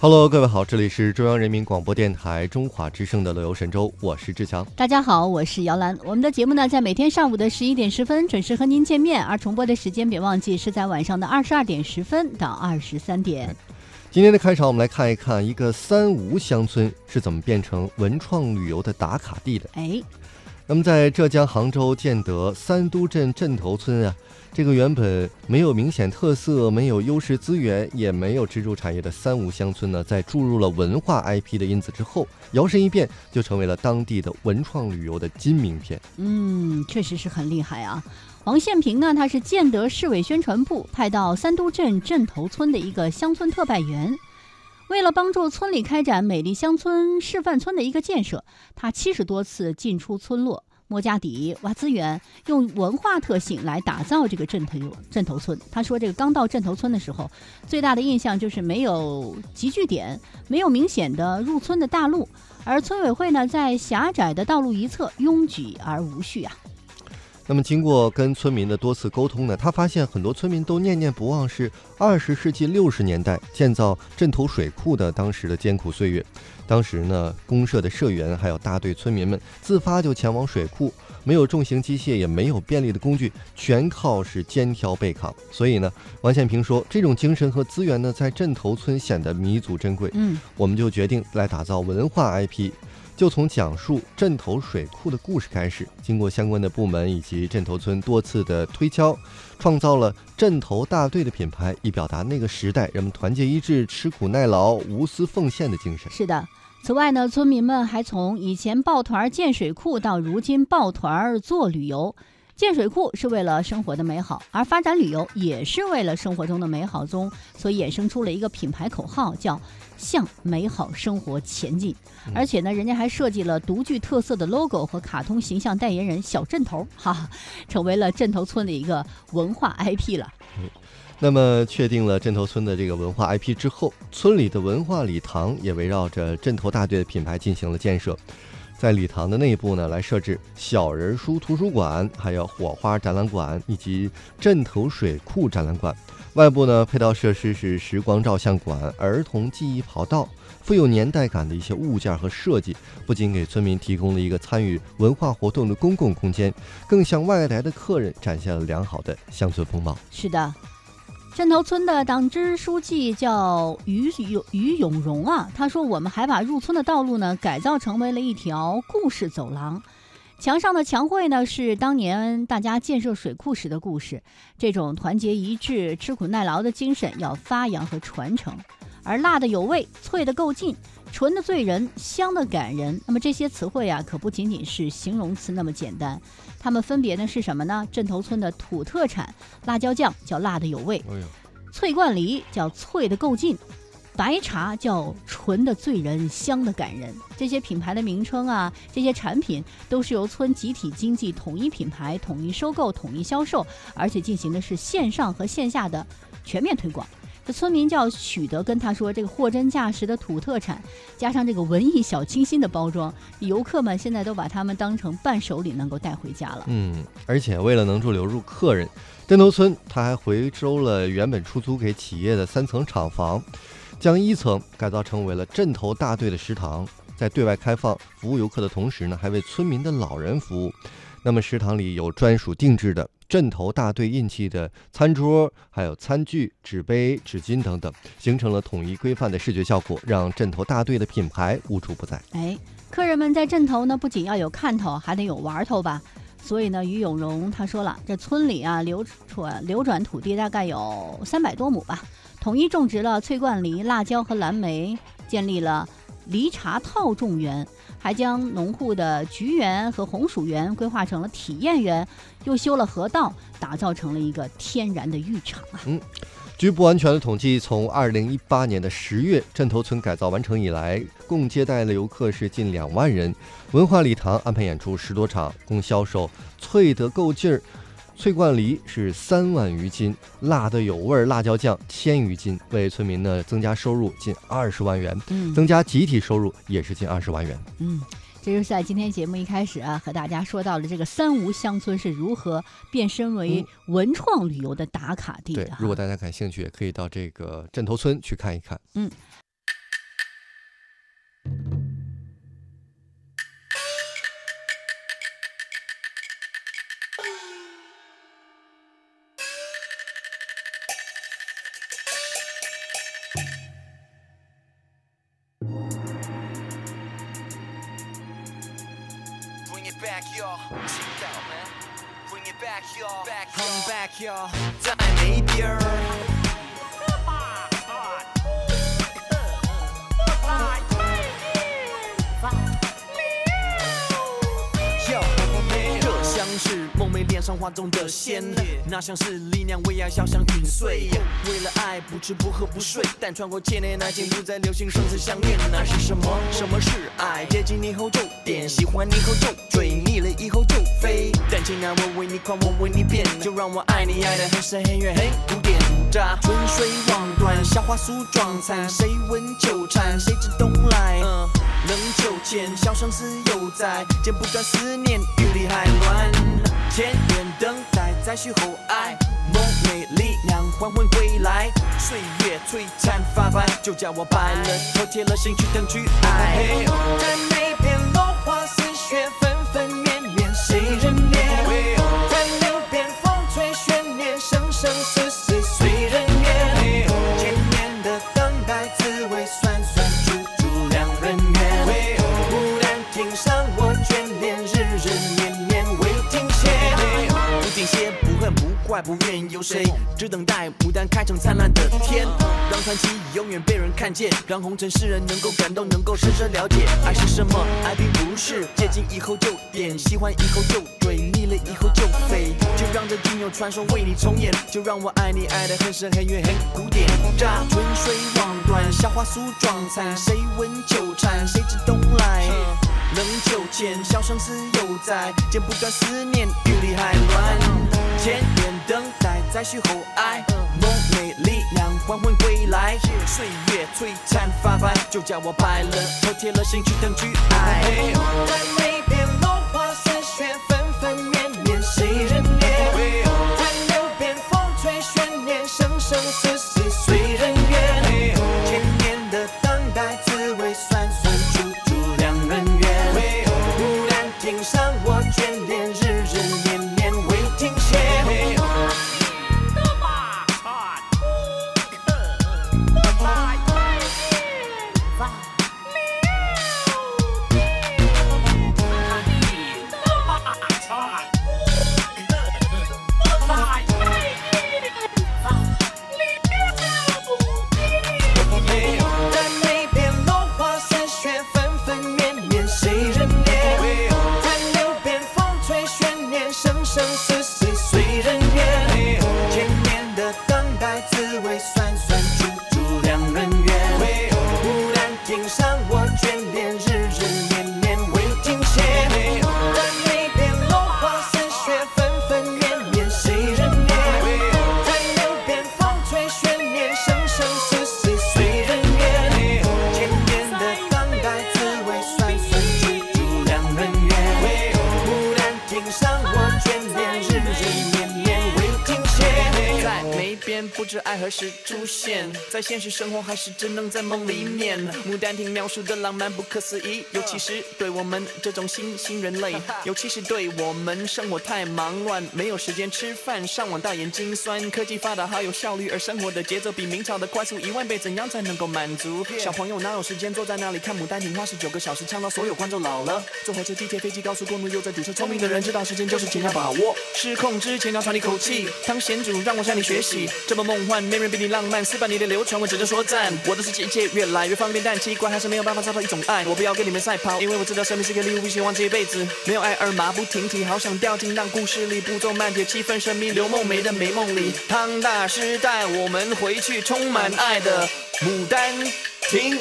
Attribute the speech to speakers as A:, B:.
A: Hello，各位好，这里是中央人民广播电台中华之声的乐游神州，我是志强。
B: 大家好，我是姚兰。我们的节目呢，在每天上午的十一点十分准时和您见面，而重播的时间别忘记是在晚上的二十二点十分到二十三点。
A: 今天的开场，我们来看一看一个三无乡村是怎么变成文创旅游的打卡地的。
B: 哎，
A: 那么在浙江杭州建德三都镇镇头村啊，这个原本没有明显特色、没有优势资源、也没有支柱产业的三无乡村呢，在注入了文化 IP 的因子之后，摇身一变就成为了当地的文创旅游的金名片。
B: 嗯，确实是很厉害啊。王宪平呢，他是建德市委宣传部派到三都镇镇头村的一个乡村特派员。为了帮助村里开展美丽乡村示范村的一个建设，他七十多次进出村落，摸家底、挖资源，用文化特性来打造这个镇头镇头村。他说，这个刚到镇头村的时候，最大的印象就是没有集聚点，没有明显的入村的大路，而村委会呢，在狭窄的道路一侧拥挤而无序啊。
A: 那么，经过跟村民的多次沟通呢，他发现很多村民都念念不忘是二十世纪六十年代建造镇头水库的当时的艰苦岁月。当时呢，公社的社员还有大队村民们自发就前往水库，没有重型机械，也没有便利的工具，全靠是肩挑背扛。所以呢，王宪平说，这种精神和资源呢，在镇头村显得弥足珍贵。
B: 嗯，
A: 我们就决定来打造文化 IP。就从讲述镇头水库的故事开始，经过相关的部门以及镇头村多次的推敲，创造了镇头大队的品牌，以表达那个时代人们团结一致、吃苦耐劳、无私奉献的精神。
B: 是的。此外呢，村民们还从以前抱团建水库到如今抱团做旅游。建水库是为了生活的美好，而发展旅游也是为了生活中的美好中所衍生出了一个品牌口号，叫“向美好生活前进”。而且呢，人家还设计了独具特色的 logo 和卡通形象代言人小镇头，哈，成为了镇头村的一个文化 IP 了。
A: 那么，确定了镇头村的这个文化 IP 之后，村里的文化礼堂也围绕着镇头大队的品牌进行了建设。在礼堂的内部呢，来设置小人书图书馆，还有火花展览馆以及镇头水库展览馆。外部呢，配套设施是时光照相馆、儿童记忆跑道，富有年代感的一些物件和设计，不仅给村民提供了一个参与文化活动的公共空间，更向外来的客人展现了良好的乡村风貌。
B: 是的。镇头村的党支书记叫于永于永荣啊，他说：“我们还把入村的道路呢改造成为了一条故事走廊，墙上的墙绘呢是当年大家建设水库时的故事。这种团结一致、吃苦耐劳的精神要发扬和传承。而辣的有味，脆的够劲，纯的醉人，香的感人。那么这些词汇啊，可不仅仅是形容词那么简单。”它们分别呢是什么呢？镇头村的土特产辣椒酱叫辣的有味，脆罐梨叫脆的够劲，白茶叫纯的醉人，香的感人。这些品牌的名称啊，这些产品都是由村集体经济统一品牌、统一收购、统一销售，而且进行的是线上和线下的全面推广。这村民叫取得跟他说这个货真价实的土特产，加上这个文艺小清新的包装，游客们现在都把它们当成伴手礼能够带回家了。
A: 嗯，而且为了能住留住客人，镇头村他还回收了原本出租给企业的三层厂房，将一层改造成为了镇头大队的食堂，在对外开放服务游客的同时呢，还为村民的老人服务。那么食堂里有专属定制的。镇头大队印记的餐桌，还有餐具、纸杯、纸巾等等，形成了统一规范的视觉效果，让镇头大队的品牌无处不在。
B: 哎，客人们在镇头呢，不仅要有看头，还得有玩头吧？所以呢，于永荣他说了，这村里啊，流转流转土地大概有三百多亩吧，统一种植了翠冠梨、辣椒和蓝莓，建立了梨茶套种园。还将农户的菊园和红薯园规划成了体验园，又修了河道，打造成了一个天然的浴场啊。
A: 嗯，据不完全的统计，从二零一八年的十月镇头村改造完成以来，共接待了游客是近两万人。文化礼堂安排演出十多场，共销售脆得够劲儿。脆罐梨是三万余斤，辣的有味儿辣椒酱千余斤，为村民呢增加收入近二十万元，增加集体收入也是近二十万元。
B: 嗯，这就是在今天节目一开始啊，和大家说到了这个三无乡村是如何变身为文创旅游的打卡地的。
A: 如果大家感兴趣，也可以到这个镇头村去看一看。
B: 嗯。
C: Come back, y'all，在没边儿。是梦寐脸上画中的鲜，那像是力量为爱，小想陨碎。为了爱，不吃不喝不睡，但穿过千年，爱情不再流行生死相恋。那是什么？什么是爱？接近你后就点，喜欢你后就追，腻了以后就飞。但尽量我为你狂，我为你变，就让我爱你爱得很深很远很古典。乍春水望断，夏花素妆残，谁闻秋蝉，谁知冬来？冷秋千，笑生死犹在，剪不断思念，雨里还乱。千年等待，再续后爱，梦寐力量缓缓归来，岁月璀璨发白，就叫我白了头，铁了心去等去爱。不怪，不怨有谁？只等待牡丹开成灿烂的天，让传奇永远被人看见，让红尘世人能够感动，能够深深了解爱是什么。爱并不是接近以后就点，喜欢以后就追，腻了以后就飞。就让这仅有传说为你重演，就让我爱你爱得很深很远很古典。乍春水望断，夏花素妆残，谁闻纠缠，谁知冬来？冷秋千，笑生死犹在，剪不断思念，雨里还乱。千年等待，再续后爱，梦寐力量黄昏归来，岁月璀璨发白，就叫我白了头，铁了心去等去爱。在梅边落花似雪，纷纷绵绵，谁人怜？在流边风吹悬念，生生死年年，生生死死随人愿。千年的等待，滋味酸酸楚楚两人缘。蓦然听上知爱何时出现，在现实生活还是只能在梦里面。牡丹亭描述的浪漫不可思议，尤其是对我们这种新兴人类，尤其是对我们生活太忙乱，没有时间吃饭，上网大眼睛酸。科技发达好有效率，而生活的节奏比明朝的快速一万倍，怎样才能够满足？小朋友哪有时间坐在那里看牡丹亭花十九个小时，唱到所有观众老了。坐火车、地铁、飞机、高速公路又在堵车，聪明的人知道时间就是钱要把握，失控之前要喘一口气。当贤主让我向你学习，这么梦幻，没人比你浪漫。四百年的流传，我只能说赞。我的世界一切越来越方便，但奇怪还是没有办法找到一种爱。我不要跟你们赛跑，因为我知道生命是个礼物，不希望这一辈子没有爱而马不停蹄。好想掉进那故事里，步骤慢铁，气氛神秘，刘梦梅的美梦里。汤大师带，我们回去充满爱的牡丹亭。